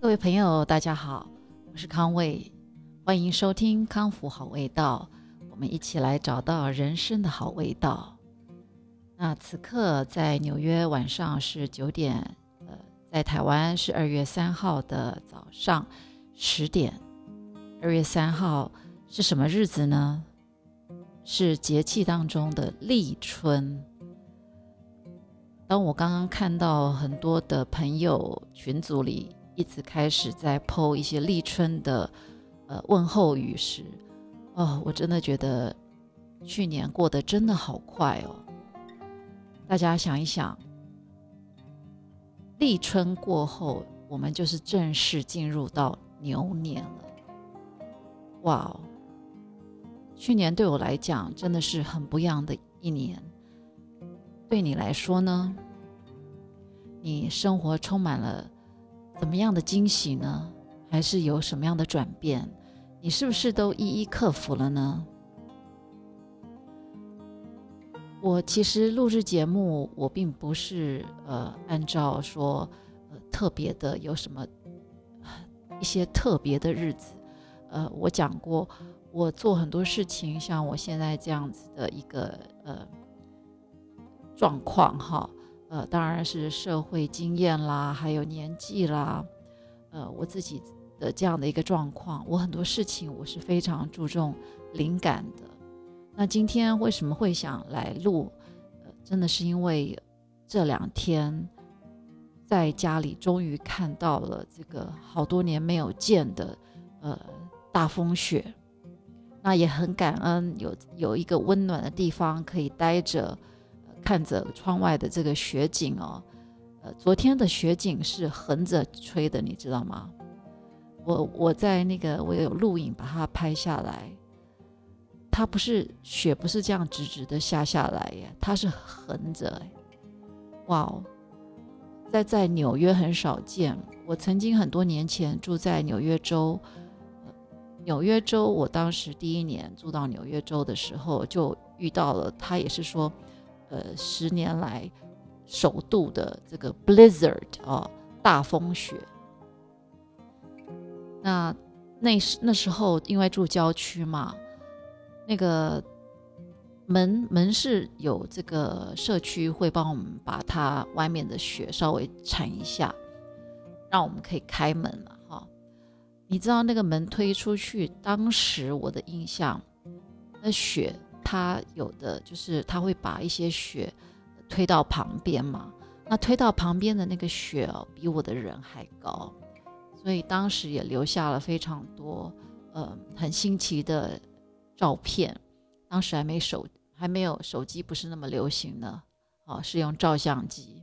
各位朋友，大家好，我是康卫，欢迎收听康复好味道，我们一起来找到人生的好味道。那此刻在纽约晚上是九点，呃，在台湾是二月三号的早上十点。二月三号是什么日子呢？是节气当中的立春。当我刚刚看到很多的朋友群组里。一直开始在剖一些立春的呃问候语时，哦，我真的觉得去年过得真的好快哦。大家想一想，立春过后，我们就是正式进入到牛年了。哇哦，去年对我来讲真的是很不一样的一年。对你来说呢？你生活充满了。怎么样的惊喜呢？还是有什么样的转变？你是不是都一一克服了呢？我其实录制节目，我并不是呃按照说呃特别的有什么一些特别的日子，呃，我讲过，我做很多事情，像我现在这样子的一个呃状况哈。呃，当然是社会经验啦，还有年纪啦，呃，我自己的这样的一个状况，我很多事情我是非常注重灵感的。那今天为什么会想来录？呃，真的是因为这两天在家里终于看到了这个好多年没有见的呃大风雪，那也很感恩有有一个温暖的地方可以待着。看着窗外的这个雪景哦，呃，昨天的雪景是横着吹的，你知道吗？我我在那个我有录影把它拍下来，它不是雪不是这样直直的下下来耶，它是横着，哇哦，在在纽约很少见。我曾经很多年前住在纽约州，纽约州我当时第一年住到纽约州的时候就遇到了，他也是说。呃，十年来首度的这个 blizzard 啊，大风雪。那那时那时候因为住郊区嘛，那个门门是有这个社区会帮我们把它外面的雪稍微铲一下，让我们可以开门了哈。你知道那个门推出去，当时我的印象，那雪。他有的就是他会把一些雪推到旁边嘛，那推到旁边的那个雪哦，比我的人还高，所以当时也留下了非常多呃很新奇的照片。当时还没手还没有手机，不是那么流行呢，哦，是用照相机。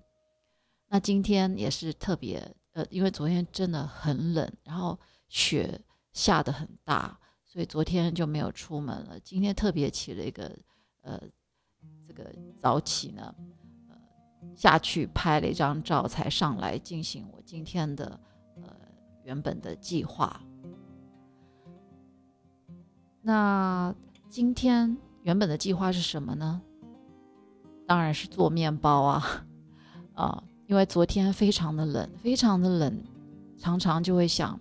那今天也是特别呃，因为昨天真的很冷，然后雪下的很大。所以昨天就没有出门了。今天特别起了一个，呃，这个早起呢，呃，下去拍了一张照，才上来进行我今天的呃原本的计划。那今天原本的计划是什么呢？当然是做面包啊，啊，因为昨天非常的冷，非常的冷，常常就会想，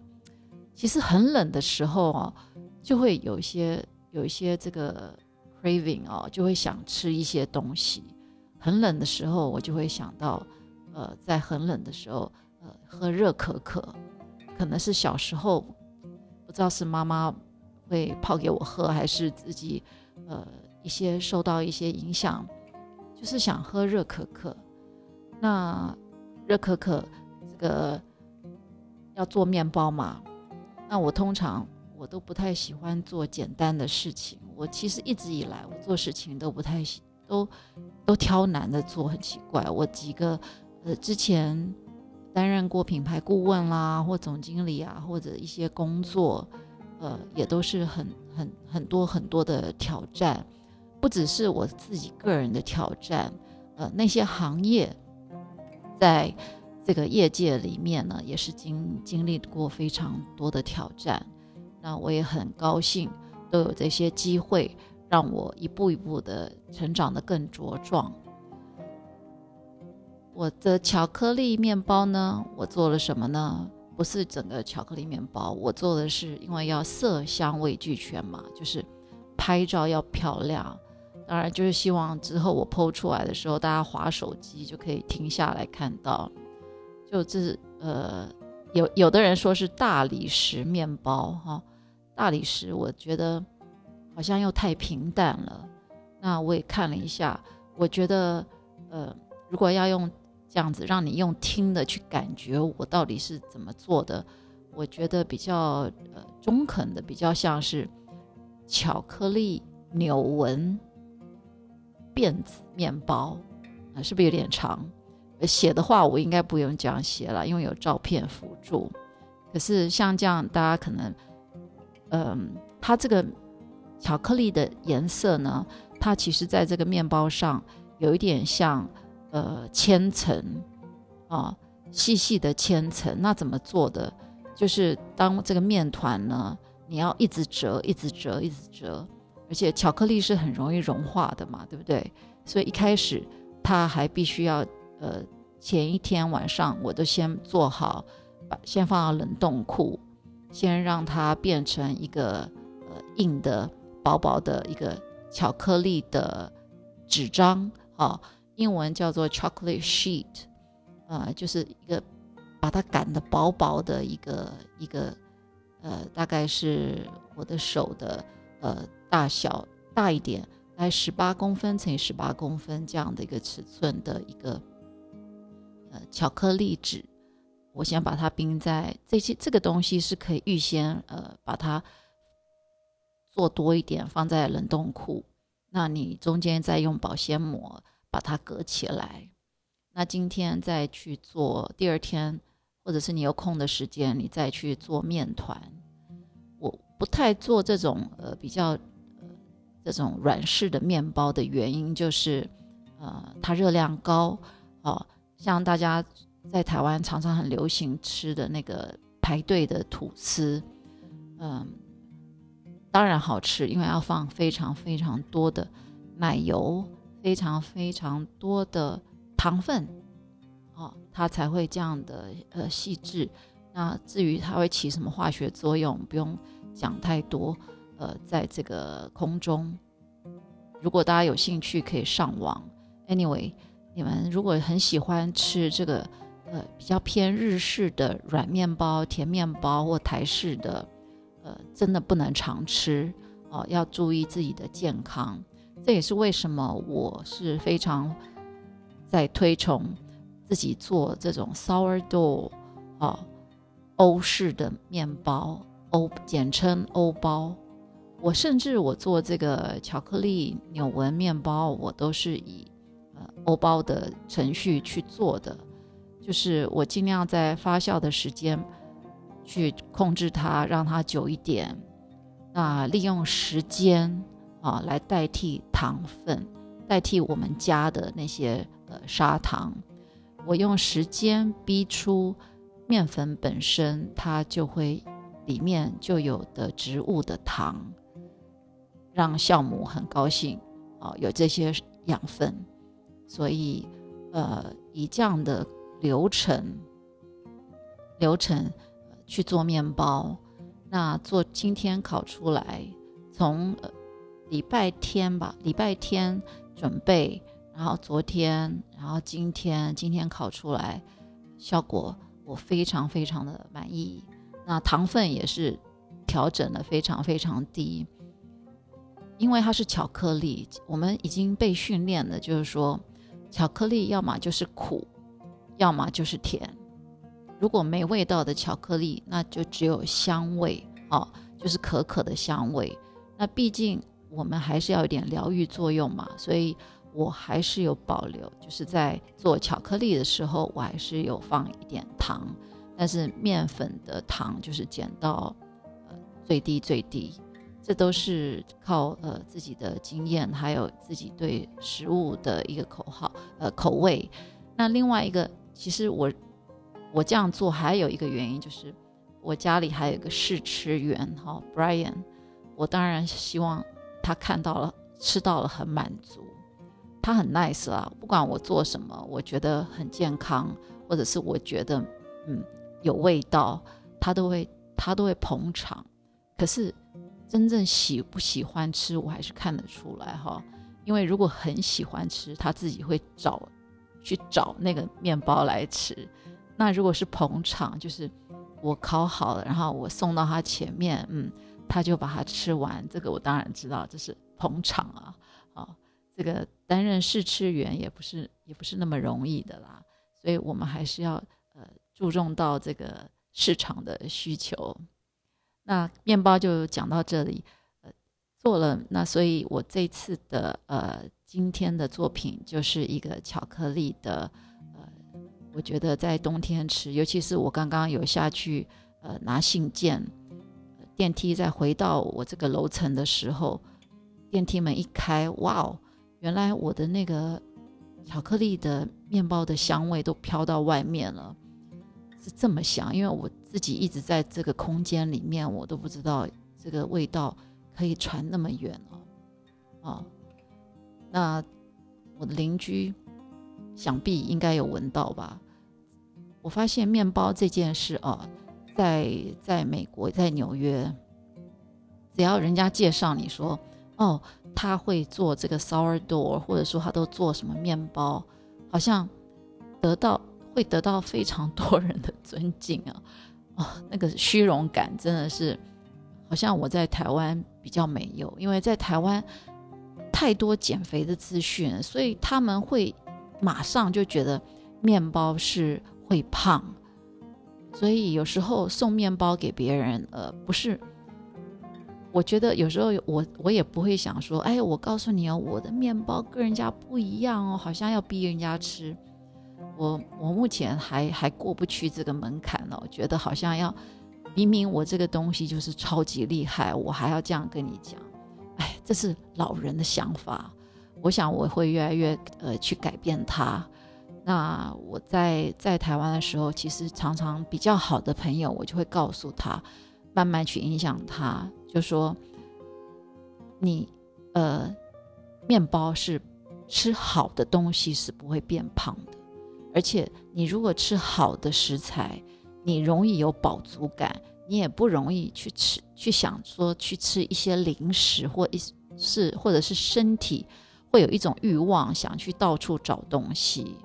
其实很冷的时候啊。就会有一些有一些这个 craving 哦，就会想吃一些东西。很冷的时候，我就会想到，呃，在很冷的时候，呃，喝热可可。可能是小时候不知道是妈妈会泡给我喝，还是自己呃一些受到一些影响，就是想喝热可可。那热可可这个要做面包嘛？那我通常。我都不太喜欢做简单的事情。我其实一直以来，我做事情都不太喜，都都挑难的做，很奇怪。我几个呃之前担任过品牌顾问啦，或总经理啊，或者一些工作，呃，也都是很很很多很多的挑战，不只是我自己个人的挑战，呃，那些行业在这个业界里面呢，也是经经历过非常多的挑战。那我也很高兴，都有这些机会，让我一步一步的成长的更茁壮。我的巧克力面包呢，我做了什么呢？不是整个巧克力面包，我做的是因为要色香味俱全嘛，就是拍照要漂亮。当然，就是希望之后我剖出来的时候，大家划手机就可以停下来看到。就这是呃，有有的人说是大理石面包哈，大理石我觉得好像又太平淡了。那我也看了一下，我觉得呃，如果要用这样子让你用听的去感觉我到底是怎么做的，我觉得比较呃中肯的，比较像是巧克力纽纹。辫子面包啊，是不是有点长？写的话我应该不用这样写了，因为有照片辅助。可是像这样，大家可能，嗯，它这个巧克力的颜色呢，它其实在这个面包上有一点像呃千层啊，细细的千层。那怎么做的？就是当这个面团呢，你要一直折，一直折，一直折。而且巧克力是很容易融化的嘛，对不对？所以一开始它还必须要，呃，前一天晚上我都先做好，把先放到冷冻库，先让它变成一个呃硬的、薄薄的一个巧克力的纸张啊，英文叫做 chocolate sheet，呃，就是一个把它擀的薄薄的一个一个，呃，大概是我的手的，呃。大小大一点，来十八公分乘以十八公分这样的一个尺寸的一个呃巧克力纸，我先把它冰在这些这个东西是可以预先呃把它做多一点放在冷冻库，那你中间再用保鲜膜把它隔起来。那今天再去做，第二天或者是你有空的时间，你再去做面团。我不太做这种呃比较。这种软式的面包的原因就是，呃，它热量高，哦，像大家在台湾常常很流行吃的那个排队的吐司，嗯，当然好吃，因为要放非常非常多的奶油，非常非常多的糖分，哦，它才会这样的呃细致。那至于它会起什么化学作用，不用讲太多。呃，在这个空中，如果大家有兴趣，可以上网。Anyway，你们如果很喜欢吃这个呃比较偏日式的软面包、甜面包或台式的，呃，真的不能常吃哦，要注意自己的健康。这也是为什么我是非常在推崇自己做这种 sourdough 哦，欧式的面包，欧简称欧包。我甚至我做这个巧克力纽纹面包，我都是以呃欧包的程序去做的，就是我尽量在发酵的时间去控制它，让它久一点。那利用时间啊来代替糖分，代替我们加的那些呃砂糖。我用时间逼出面粉本身，它就会里面就有的植物的糖。让酵母很高兴啊，有这些养分，所以呃，以这样的流程流程去做面包，那做今天烤出来，从礼拜天吧，礼拜天准备，然后昨天，然后今天，今天烤出来，效果我非常非常的满意。那糖分也是调整的非常非常低。因为它是巧克力，我们已经被训练了，就是说，巧克力要么就是苦，要么就是甜。如果没味道的巧克力，那就只有香味哦，就是可可的香味。那毕竟我们还是要有点疗愈作用嘛，所以我还是有保留，就是在做巧克力的时候，我还是有放一点糖，但是面粉的糖就是减到呃最低最低。这都是靠呃自己的经验，还有自己对食物的一个口号呃口味。那另外一个，其实我我这样做还有一个原因，就是我家里还有一个试吃员哈，Brian。我当然希望他看到了吃到了很满足，他很 nice 啊，不管我做什么，我觉得很健康，或者是我觉得嗯有味道，他都会他都会捧场。可是真正喜不喜欢吃，我还是看得出来哈。因为如果很喜欢吃，他自己会找去找那个面包来吃。那如果是捧场，就是我烤好了，然后我送到他前面，嗯，他就把它吃完。这个我当然知道，这是捧场啊，啊，这个担任试吃员也不是也不是那么容易的啦。所以我们还是要呃注重到这个市场的需求。那面包就讲到这里。做了那，所以我这次的呃今天的作品就是一个巧克力的，呃，我觉得在冬天吃，尤其是我刚刚有下去呃拿信件，电梯再回到我这个楼层的时候，电梯门一开，哇哦，原来我的那个巧克力的面包的香味都飘到外面了，是这么香，因为我自己一直在这个空间里面，我都不知道这个味道。可以传那么远哦，哦，那我的邻居想必应该有闻到吧？我发现面包这件事啊，在在美国，在纽约，只要人家介绍你说，哦，他会做这个 sourdough，或者说他都做什么面包，好像得到会得到非常多人的尊敬啊，啊，那个虚荣感真的是。好像我在台湾比较没有，因为在台湾太多减肥的资讯，所以他们会马上就觉得面包是会胖，所以有时候送面包给别人，呃，不是，我觉得有时候我我也不会想说，哎，我告诉你哦，我的面包跟人家不一样哦，好像要逼人家吃，我我目前还还过不去这个门槛呢，我觉得好像要。明明我这个东西就是超级厉害，我还要这样跟你讲，哎，这是老人的想法。我想我会越来越呃去改变他。那我在在台湾的时候，其实常常比较好的朋友，我就会告诉他，慢慢去影响他，就说你呃面包是吃好的东西是不会变胖的，而且你如果吃好的食材。你容易有饱足感，你也不容易去吃，去想说去吃一些零食，或一是或者是身体会有一种欲望，想去到处找东西。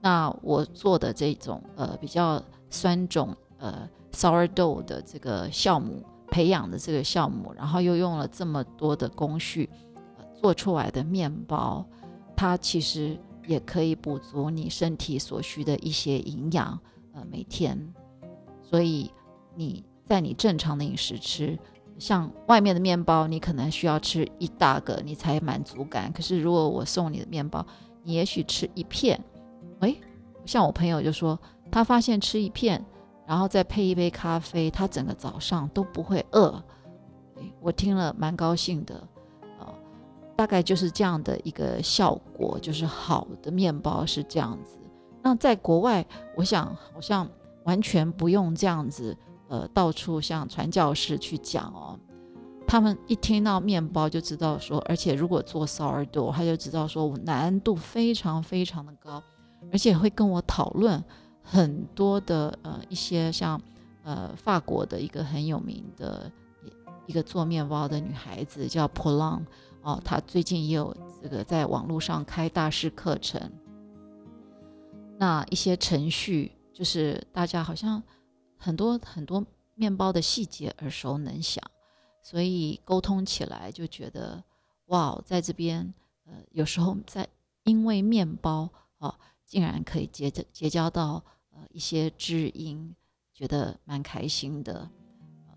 那我做的这种呃比较酸种呃 sourdough 的这个酵母培养的这个酵母，然后又用了这么多的工序做出来的面包，它其实也可以补足你身体所需的一些营养，呃每天。所以你在你正常的饮食吃，像外面的面包，你可能需要吃一大个，你才满足感。可是如果我送你的面包，你也许吃一片，哎，像我朋友就说，他发现吃一片，然后再配一杯咖啡，他整个早上都不会饿。我听了蛮高兴的，呃，大概就是这样的一个效果，就是好的面包是这样子。那在国外，我想好像。完全不用这样子，呃，到处像传教士去讲哦。他们一听到面包就知道说，而且如果做 sourdough，他就知道说我难度非常非常的高，而且会跟我讨论很多的呃一些像呃法国的一个很有名的一个做面包的女孩子叫 Polon 哦，她最近也有这个在网络上开大师课程，那一些程序。就是大家好像很多很多面包的细节耳熟能详，所以沟通起来就觉得哇，在这边呃，有时候在因为面包哦，竟然可以结交结交到呃一些知音，觉得蛮开心的。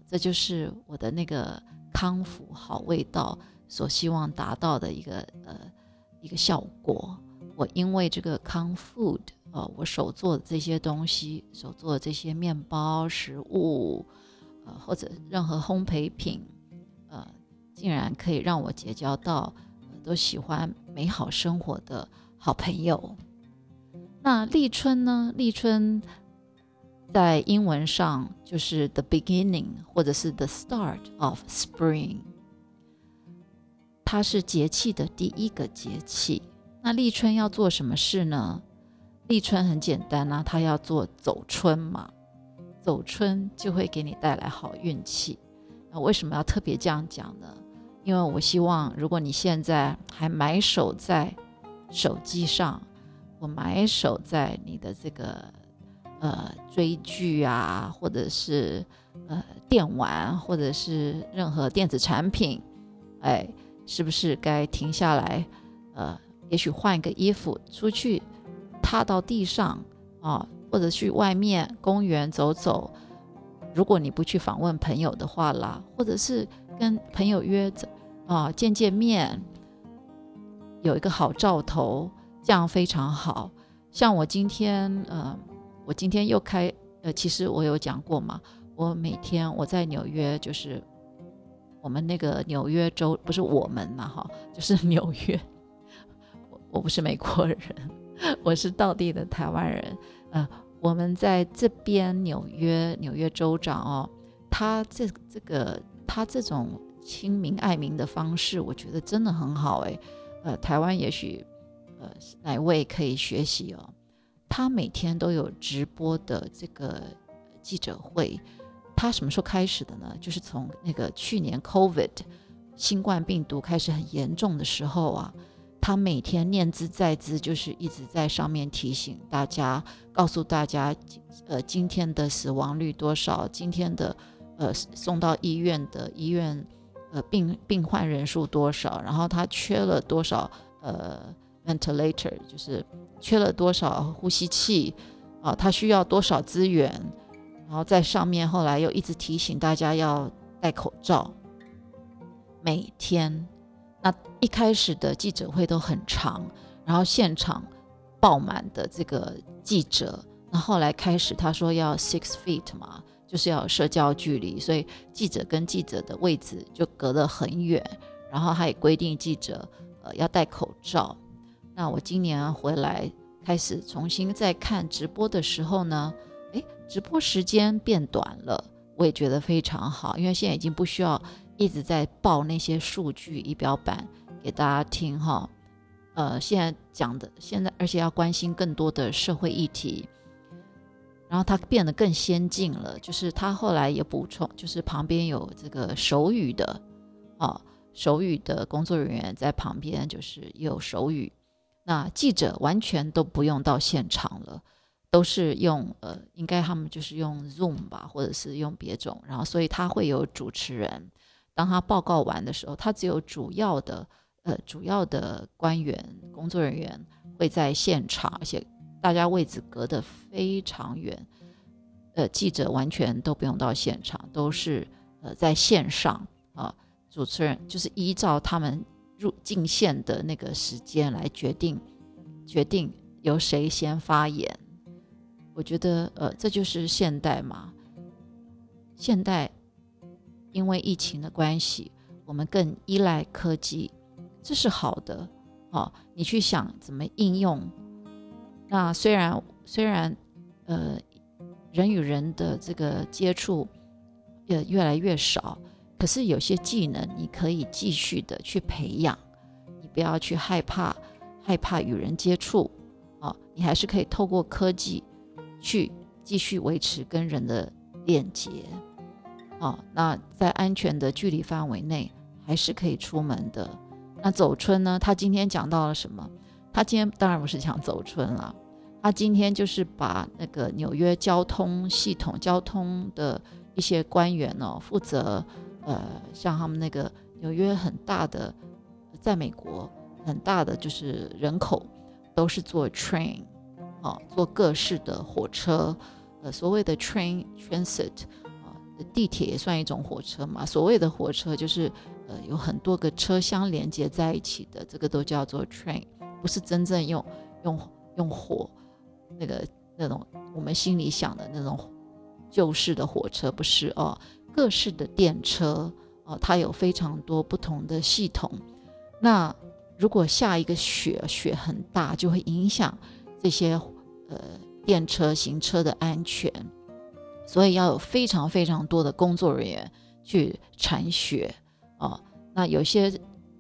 这就是我的那个康复好味道所希望达到的一个呃一个效果。我因为这个康 food。呃，我手做的这些东西，手做的这些面包、食物，呃，或者任何烘焙品，呃，竟然可以让我结交到都喜欢美好生活的好朋友。那立春呢？立春在英文上就是 the beginning，或者是 the start of spring，它是节气的第一个节气。那立春要做什么事呢？立春很简单啊，他要做走春嘛。走春就会给你带来好运气。那为什么要特别这样讲呢？因为我希望，如果你现在还埋首在手机上，我埋首在你的这个呃追剧啊，或者是呃电玩，或者是任何电子产品，哎，是不是该停下来？呃，也许换一个衣服出去，踏到地上啊，或者去外面公园走走。如果你不去访问朋友的话啦，或者是跟朋友约着啊见见面，有一个好兆头，这样非常好。像我今天，呃，我今天又开，呃，其实我有讲过嘛，我每天我在纽约，就是我们那个纽约州，不是我们嘛，哈，就是纽约。我我不是美国人，我是道地的台湾人，呃。我们在这边纽约，纽约州长哦，他这这个他这种亲民爱民的方式，我觉得真的很好诶。呃，台湾也许呃哪位可以学习哦？他每天都有直播的这个记者会，他什么时候开始的呢？就是从那个去年 COVID 新冠病毒开始很严重的时候啊。他每天念兹在兹，就是一直在上面提醒大家，告诉大家，呃，今天的死亡率多少，今天的，呃，送到医院的医院，呃，病病患人数多少，然后他缺了多少，呃，ventilator，就是缺了多少呼吸器，啊，他需要多少资源，然后在上面后来又一直提醒大家要戴口罩，每天。那一开始的记者会都很长，然后现场爆满的这个记者。那后来开始他说要 six feet 嘛，就是要社交距离，所以记者跟记者的位置就隔得很远。然后他也规定记者呃要戴口罩。那我今年回来开始重新再看直播的时候呢，诶，直播时间变短了，我也觉得非常好，因为现在已经不需要。一直在报那些数据仪表板给大家听哈，呃，现在讲的现在，而且要关心更多的社会议题，然后它变得更先进了，就是他后来也补充，就是旁边有这个手语的，啊，手语的工作人员在旁边，就是有手语，那记者完全都不用到现场了，都是用呃，应该他们就是用 Zoom 吧，或者是用别种，然后所以他会有主持人。当他报告完的时候，他只有主要的呃主要的官员工作人员会在现场，而且大家位置隔得非常远，呃记者完全都不用到现场，都是呃在线上啊，主持人就是依照他们入进线的那个时间来决定决定由谁先发言。我觉得呃这就是现代嘛，现代。因为疫情的关系，我们更依赖科技，这是好的。哦，你去想怎么应用。那虽然虽然呃人与人的这个接触也越来越少，可是有些技能你可以继续的去培养。你不要去害怕害怕与人接触，哦，你还是可以透过科技去继续维持跟人的链接。哦，那在安全的距离范围内还是可以出门的。那走春呢？他今天讲到了什么？他今天当然不是讲走春了，他今天就是把那个纽约交通系统、交通的一些官员哦，负责呃，像他们那个纽约很大的，在美国很大的就是人口都是坐 train，哦，坐各式的火车，呃，所谓的 train transit。地铁也算一种火车嘛？所谓的火车就是，呃，有很多个车厢连接在一起的，这个都叫做 train，不是真正用用用火那个那种我们心里想的那种旧式的火车，不是哦。各式的电车哦，它有非常多不同的系统。那如果下一个雪，雪很大，就会影响这些呃电车行车的安全。所以要有非常非常多的工作人员去铲雪哦。那有些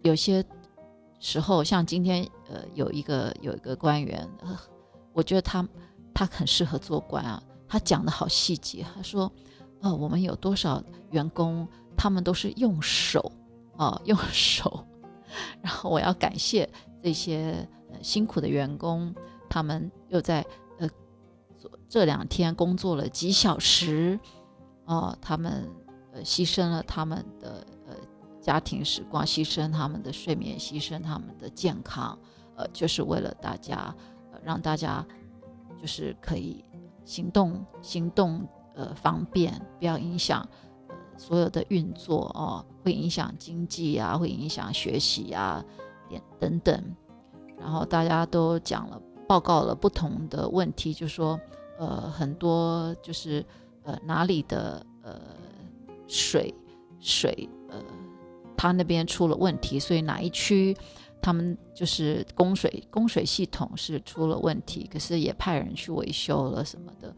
有些时候，像今天呃有一个有一个官员，我觉得他他很适合做官啊。他讲的好细节。他说：“呃，我们有多少员工，他们都是用手啊，用手。然后我要感谢这些辛苦的员工，他们又在这两天工作了几小时，哦，他们呃牺牲了他们的呃家庭时光，牺牲他们的睡眠，牺牲他们的健康，呃，就是为了大家，让大家就是可以。”行动行动呃方便，不要影响呃所有的运作哦，会影响经济啊，会影响学习啊，等等。然后大家都讲了，报告了不同的问题，就说呃很多就是呃哪里的呃水水呃他那边出了问题，所以哪一区。他们就是供水供水系统是出了问题，可是也派人去维修了什么的，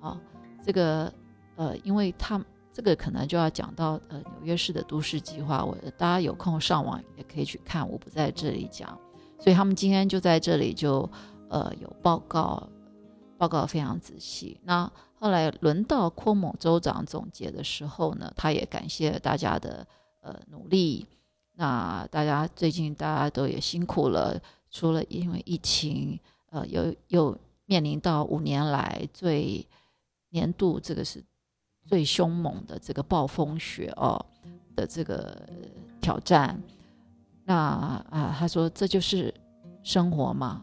啊，这个呃，因为他们这个可能就要讲到呃纽约市的都市计划，我大家有空上网也可以去看，我不在这里讲，所以他们今天就在这里就呃有报告，报告非常仔细。那后来轮到库某州长总结的时候呢，他也感谢大家的呃努力。那大家最近大家都也辛苦了，除了因为疫情，呃，又又面临到五年来最年度这个是最凶猛的这个暴风雪哦的这个挑战。那啊，他说这就是生活嘛，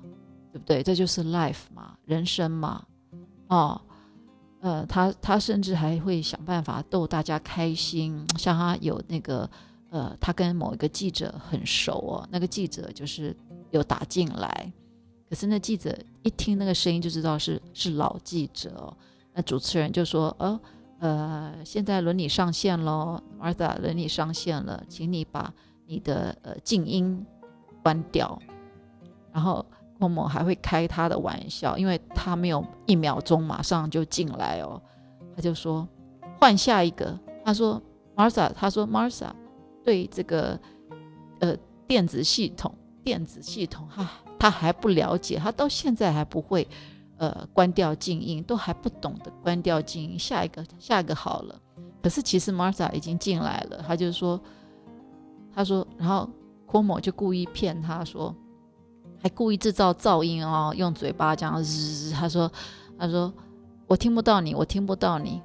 对不对？这就是 life 嘛，人生嘛，哦，呃，他他甚至还会想办法逗大家开心，像他有那个。呃，他跟某一个记者很熟哦，那个记者就是有打进来，可是那记者一听那个声音就知道是是老记者哦。那主持人就说：“哦，呃，现在轮你上线喽，Martha，轮你上线了，请你把你的呃静音关掉。”然后默默还会开他的玩笑，因为他没有一秒钟马上就进来哦，他就说换下一个。他说：“Martha，他说 Martha。”对这个呃电子系统，电子系统哈，他还不了解，他到现在还不会呃关掉静音，都还不懂得关掉静音。下一个，下一个好了。可是其实 Martha 已经进来了，他就说，他说，然后 Cuomo 就故意骗他说，还故意制造噪音哦，用嘴巴这样日，他说，他说我听不到你，我听不到你，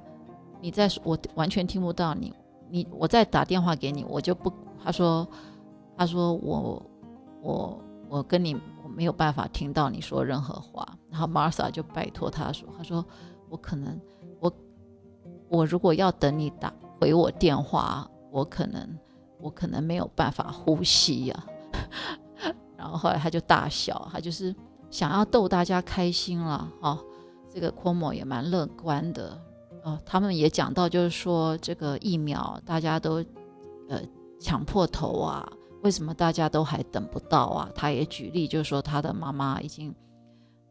你在说，我完全听不到你。你我再打电话给你，我就不。他说，他说我我我跟你我没有办法听到你说任何话。然后 Martha 就拜托他说，他说我可能我我如果要等你打回我电话，我可能我可能没有办法呼吸呀。然后后来他就大笑，他就是想要逗大家开心了哈。这个 Cuomo 也蛮乐观的。哦，他们也讲到，就是说这个疫苗大家都呃抢破头啊，为什么大家都还等不到啊？他也举例，就是说他的妈妈已经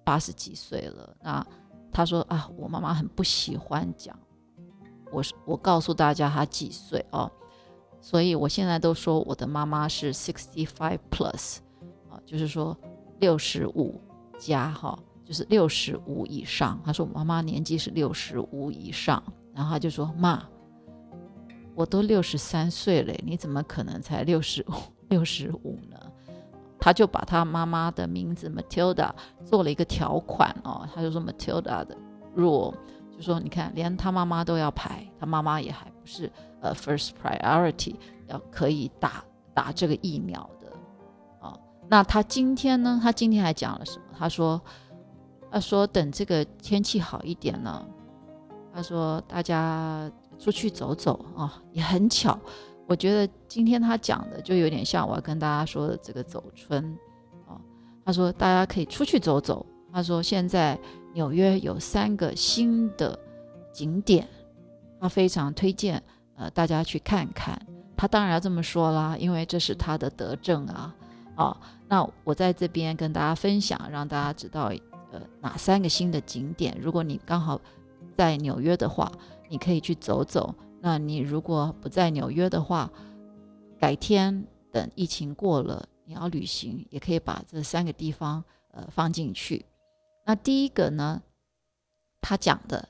八十几岁了，那他说啊，我妈妈很不喜欢讲，我是我告诉大家她几岁哦，所以我现在都说我的妈妈是 sixty five plus，就是说六十五加哈。就是六十五以上，他说我妈妈年纪是六十五以上，然后他就说妈，我都六十三岁了，你怎么可能才六十五 六十五呢？他就把他妈妈的名字 Matilda 做了一个条款哦，他就说 Matilda 的 rule 就说你看连他妈妈都要排，他妈妈也还不是呃 first priority 要可以打打这个疫苗的。那他今天呢？他今天还讲了什么？他说。他说：“等这个天气好一点了，他说大家出去走走啊，也很巧。我觉得今天他讲的就有点像我要跟大家说的这个走春啊。他说大家可以出去走走。他说现在纽约有三个新的景点，他非常推荐呃大家去看看。他当然要这么说啦，因为这是他的德政啊啊。那我在这边跟大家分享，让大家知道。”呃，哪三个新的景点？如果你刚好在纽约的话，你可以去走走。那你如果不在纽约的话，改天等疫情过了，你要旅行也可以把这三个地方呃放进去。那第一个呢，他讲的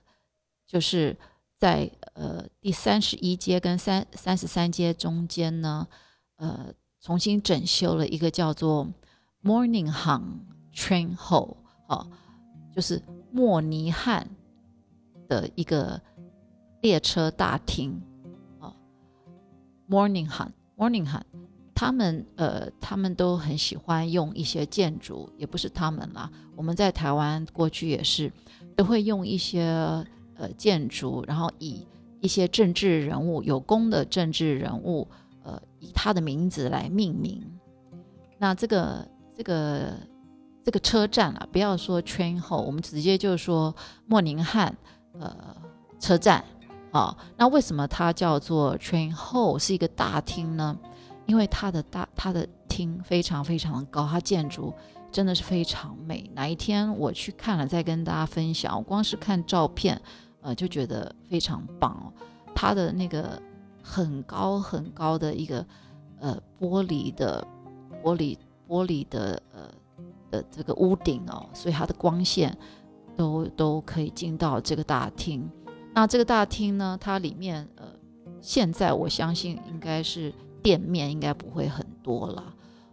就是在呃第三十一街跟三三十三街中间呢，呃，重新整修了一个叫做 Morning Han Train Hall，哦，就是莫尼汉的一个列车大厅，哦，Morningham，Morningham。他们呃，他们都很喜欢用一些建筑，也不是他们啦。我们在台湾过去也是，都会用一些呃建筑，然后以一些政治人物有功的政治人物，呃，以他的名字来命名。那这个这个这个车站啊，不要说 train hall，我们直接就说莫宁汉呃车站啊。那为什么它叫做 train hall 是一个大厅呢？因为它的大，它的厅非常非常的高，它建筑真的是非常美。哪一天我去看了，再跟大家分享。我光是看照片，呃，就觉得非常棒哦。它的那个很高很高的一个呃玻璃的玻璃玻璃的呃的这个屋顶哦，所以它的光线都都可以进到这个大厅。那这个大厅呢，它里面呃，现在我相信应该是。店面应该不会很多了，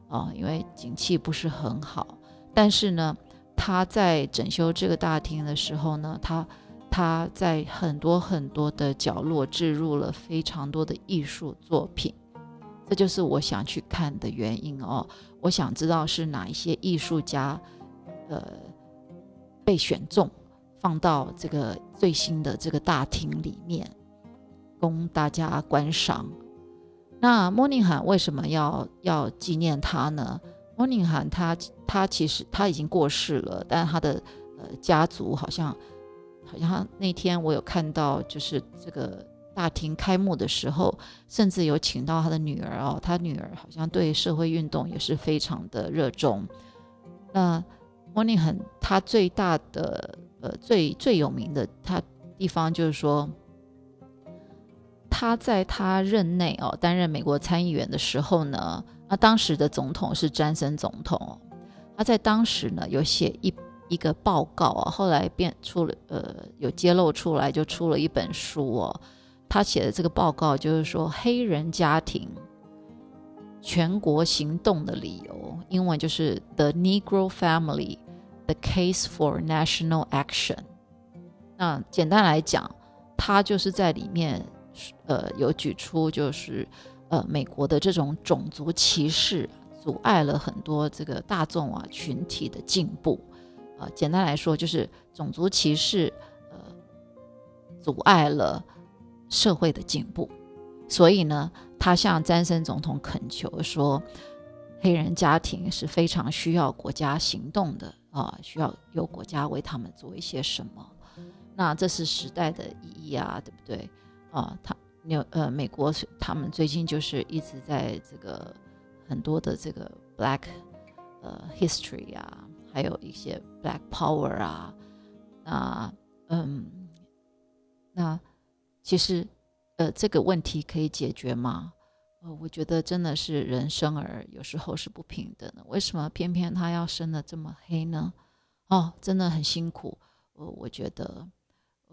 啊，因为景气不是很好。但是呢，他在整修这个大厅的时候呢，他他在很多很多的角落置入了非常多的艺术作品，这就是我想去看的原因哦。我想知道是哪一些艺术家，呃，被选中放到这个最新的这个大厅里面，供大家观赏。那莫宁罕为什么要要纪念他呢？莫宁罕他他其实他已经过世了，但他的呃家族好像好像那天我有看到，就是这个大厅开幕的时候，甚至有请到他的女儿哦，他女儿好像对社会运动也是非常的热衷。那莫宁罕他最大的呃最最有名的他地方就是说。他在他任内哦，担任美国参议员的时候呢，那当时的总统是詹森总统。他在当时呢，有写一一个报告啊，后来变出了呃，有揭露出来，就出了一本书哦。他写的这个报告就是说，黑人家庭全国行动的理由，英文就是 The Negro Family: The Case for National Action。那简单来讲，他就是在里面。呃，有举出就是，呃，美国的这种种族歧视阻碍了很多这个大众啊群体的进步，啊，简单来说就是种族歧视，呃，阻碍了社会的进步。所以呢，他向詹森总统恳求说，黑人家庭是非常需要国家行动的啊，需要有国家为他们做一些什么。那这是时代的意义啊，对不对？啊，他纽呃，美国他们最近就是一直在这个很多的这个 Black 呃 History 啊，还有一些 Black Power 啊，那嗯，那其实呃这个问题可以解决吗？呃，我觉得真的是人生而有时候是不平等的，为什么偏偏他要生的这么黑呢？哦，真的很辛苦，呃，我觉得。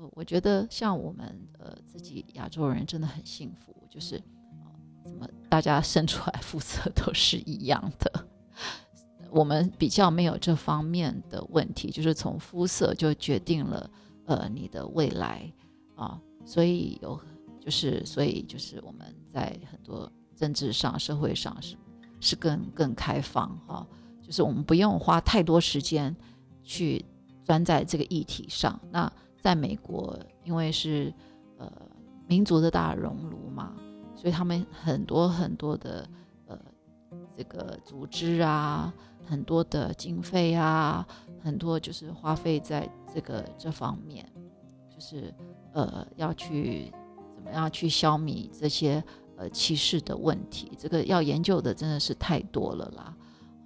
呃，我觉得像我们呃自己亚洲人真的很幸福，就是啊，怎么大家生出来 肤色都是一样的，我们比较没有这方面的问题，就是从肤色就决定了呃你的未来啊，所以有就是所以就是我们在很多政治上、社会上是是更更开放哈，就是我们不用花太多时间去钻在这个议题上，那。在美国，因为是呃民族的大熔炉嘛，所以他们很多很多的这个组织啊，很多的经费啊，很多就是花费在这个这方面，就是呃要去怎么样去消弭这些呃歧视的问题，这个要研究的真的是太多了啦。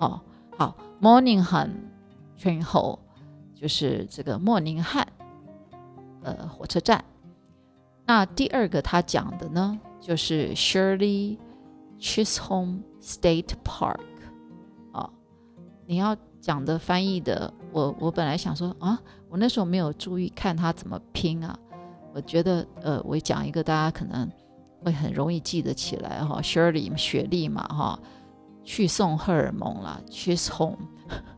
哦，好，Morning 汉群后就是这个莫宁汉。呃，火车站。那第二个他讲的呢，就是 Shirley Chisholm State Park。啊，你要讲的翻译的，我我本来想说啊，我那时候没有注意看他怎么拼啊。我觉得呃，我讲一个大家可能会很容易记得起来哈，Shirley 雪莉嘛哈，去送荷尔蒙了，She's home。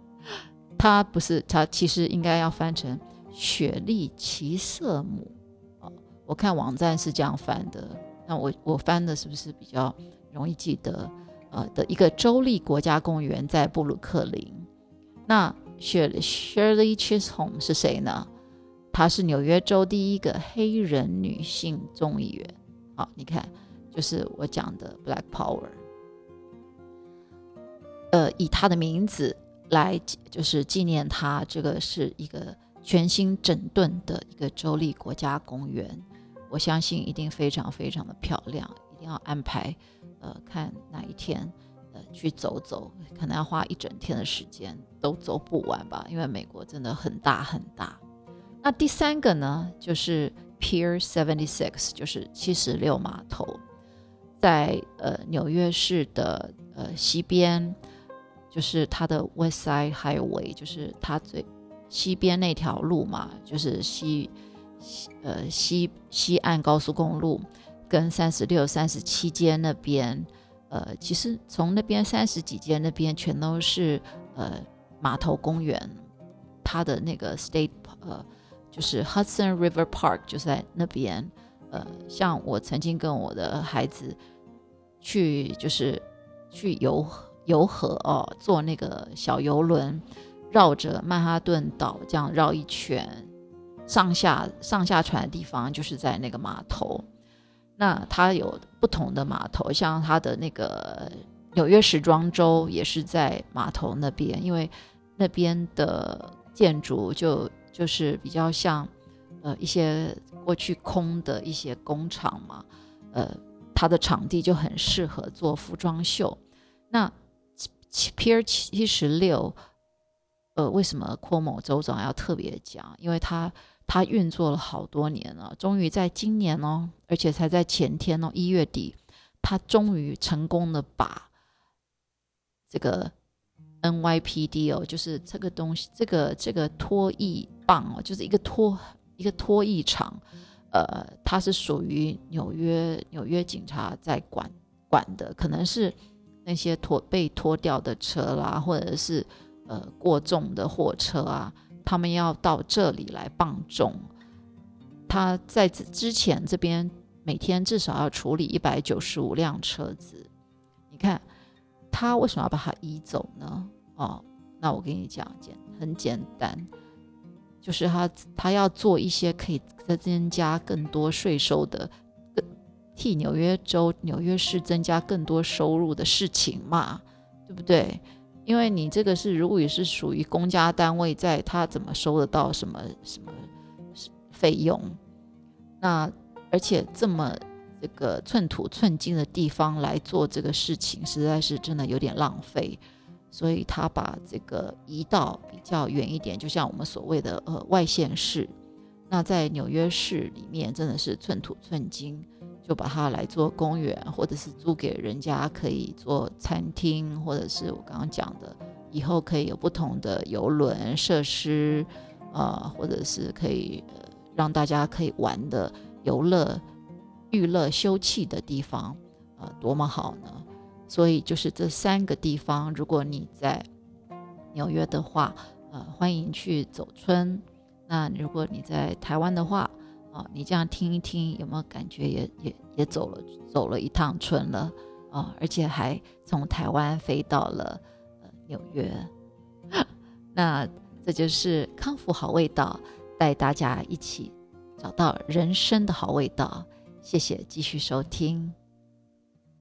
它不是，它其实应该要翻成雪莉奇瑟姆啊。我看网站是这样翻的，那我我翻的是不是比较容易记得？呃的一个州立国家公园在布鲁克林。那雪 Shirley Chisholm 是谁呢？她是纽约州第一个黑人女性众议员。好，你看，就是我讲的 Black Power。呃，以她的名字。来就是纪念他，这个是一个全新整顿的一个州立国家公园，我相信一定非常非常的漂亮，要安排，呃，看哪一天，呃，去走走，可能要花一整天的时间都走不完吧，因为美国真的很大很大。那第三个呢，就是 Pier Seventy Six，就是七十六码头，在呃纽约市的呃西边。就是它的 West Side Highway，就是它最西边那条路嘛，就是西西呃西西岸高速公路跟三十六、三十七街那边，呃，其实从那边三十几街那边全都是呃码头公园，它的那个 State 呃就是 Hudson River Park 就在那边，呃，像我曾经跟我的孩子去就是去游。游河哦，坐那个小游轮，绕着曼哈顿岛这样绕一圈，上下上下船的地方就是在那个码头。那它有不同的码头，像它的那个纽约时装周也是在码头那边，因为那边的建筑就就是比较像呃一些过去空的一些工厂嘛，呃，它的场地就很适合做服装秀。那 Pier 七十六，呃，为什么郭某州长要特别讲？因为他他运作了好多年了，终于在今年哦，而且才在前天哦，一月底，他终于成功的把这个 NYPD 哦，就是这个东西，这个这个拖曳棒哦，就是一个拖一个拖曳场，呃，它是属于纽约纽约警察在管管的，可能是。那些拖被拖掉的车啦，或者是呃过重的货车啊，他们要到这里来磅重。他在之前这边每天至少要处理一百九十五辆车子。你看他为什么要把它移走呢？哦，那我跟你讲，简很简单，就是他他要做一些可以再增加更多税收的。更替纽约州、纽约市增加更多收入的事情嘛，对不对？因为你这个是如果也是属于公家单位，在他怎么收得到什么什么费用？那而且这么这个寸土寸金的地方来做这个事情，实在是真的有点浪费。所以他把这个移到比较远一点，就像我们所谓的呃外县市。那在纽约市里面，真的是寸土寸金。就把它来做公园，或者是租给人家可以做餐厅，或者是我刚刚讲的，以后可以有不同的游轮设施，呃，或者是可以让大家可以玩的游乐、娱乐、休憩的地方，呃，多么好呢？所以就是这三个地方，如果你在纽约的话，呃，欢迎去走春；那如果你在台湾的话，哦，你这样听一听，有没有感觉也也也走了走了一趟春了哦，而且还从台湾飞到了呃纽约，那这就是康复好味道，带大家一起找到人生的好味道。谢谢，继续收听。